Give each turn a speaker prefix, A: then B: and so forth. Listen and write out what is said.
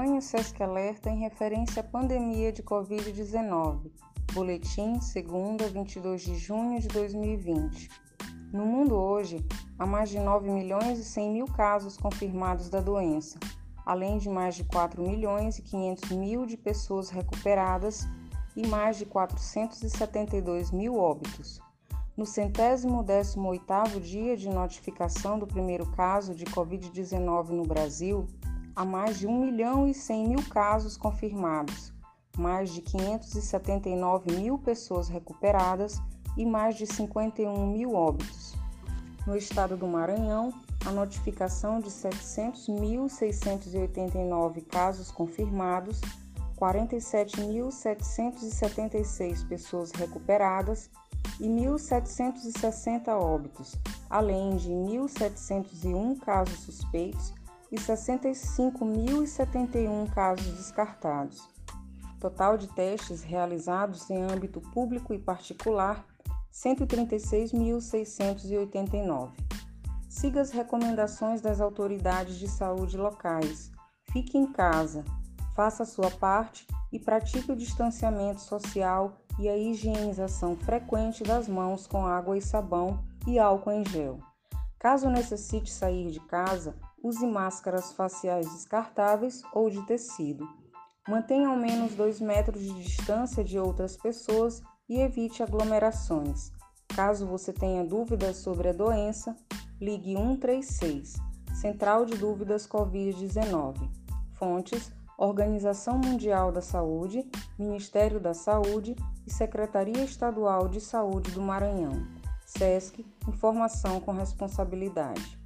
A: Campanha SESC Alerta em referência à pandemia de Covid-19. Boletim, segunda, 22 de junho de 2020. No mundo hoje, há mais de 9 milhões e 100 mil casos confirmados da doença, além de mais de 4 milhões e 500 mil de pessoas recuperadas e mais de 472 mil óbitos. No centésimo décimo oitavo dia de notificação do primeiro caso de Covid-19 no Brasil, há mais de 1 milhão e 100 mil casos confirmados, mais de 579 mil pessoas recuperadas e mais de 51 mil óbitos. No estado do Maranhão, a notificação de 700.689 casos confirmados, 47.776 pessoas recuperadas e 1.760 óbitos, além de 1.701 casos suspeitos e 65.071 casos descartados. Total de testes realizados em âmbito público e particular, 136.689. Siga as recomendações das autoridades de saúde locais. Fique em casa, faça a sua parte e pratique o distanciamento social e a higienização frequente das mãos com água e sabão e álcool em gel. Caso necessite sair de casa, use máscaras faciais descartáveis ou de tecido. Mantenha ao menos 2 metros de distância de outras pessoas e evite aglomerações. Caso você tenha dúvidas sobre a doença, ligue 136, Central de Dúvidas Covid-19. Fontes: Organização Mundial da Saúde, Ministério da Saúde e Secretaria Estadual de Saúde do Maranhão. SESC Informação com Responsabilidade.